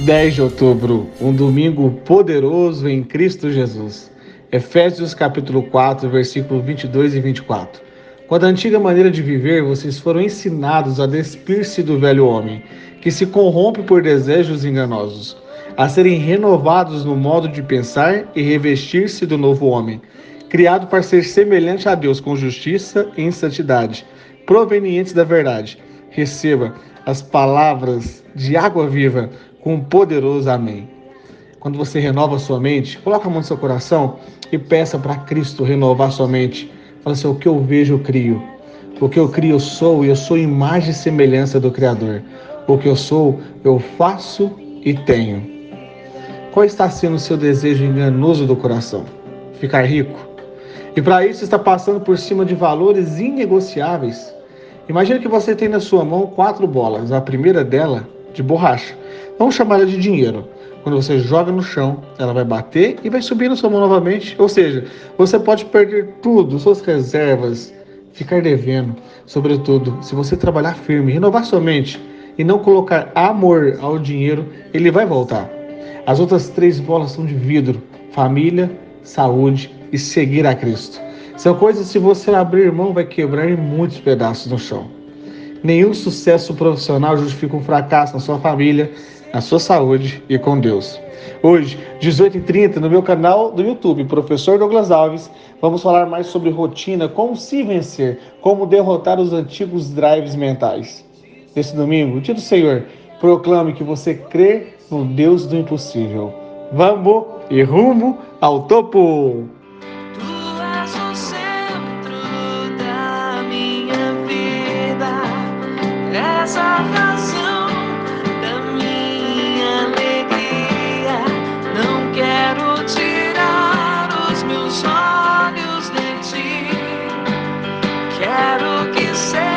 10 de outubro, um domingo poderoso em Cristo Jesus. Efésios capítulo 4, versículo 22 e 24. Quando a antiga maneira de viver, vocês foram ensinados a despir-se do velho homem, que se corrompe por desejos enganosos, a serem renovados no modo de pensar e revestir-se do novo homem, criado para ser semelhante a Deus com justiça e santidade, provenientes da verdade. Receba as palavras de água viva com um poderoso amém. Quando você renova sua mente, coloca a mão no seu coração e peça para Cristo renovar sua mente. Fala assim: o que eu vejo, eu crio. O que eu crio, eu sou, e eu sou imagem e semelhança do Criador. O que eu sou, eu faço e tenho. Qual está sendo o seu desejo enganoso do coração? Ficar rico? E para isso está passando por cima de valores inegociáveis. Imagina que você tem na sua mão quatro bolas. A primeira dela de borracha. Vamos chamar ela de dinheiro. Quando você joga no chão, ela vai bater e vai subir na sua mão novamente. Ou seja, você pode perder tudo, suas reservas, ficar devendo. Sobretudo, se você trabalhar firme, renovar sua mente e não colocar amor ao dinheiro, ele vai voltar. As outras três bolas são de vidro: família, saúde e seguir a Cristo. São coisas que, se você abrir mão, vai quebrar em muitos pedaços no chão. Nenhum sucesso profissional justifica um fracasso na sua família, na sua saúde e com Deus. Hoje, 18h30, no meu canal do YouTube, Professor Douglas Alves, vamos falar mais sobre rotina, como se vencer, como derrotar os antigos drives mentais. Nesse domingo, dia do Senhor, proclame que você crê no Deus do impossível. Vamos e rumo ao topo! say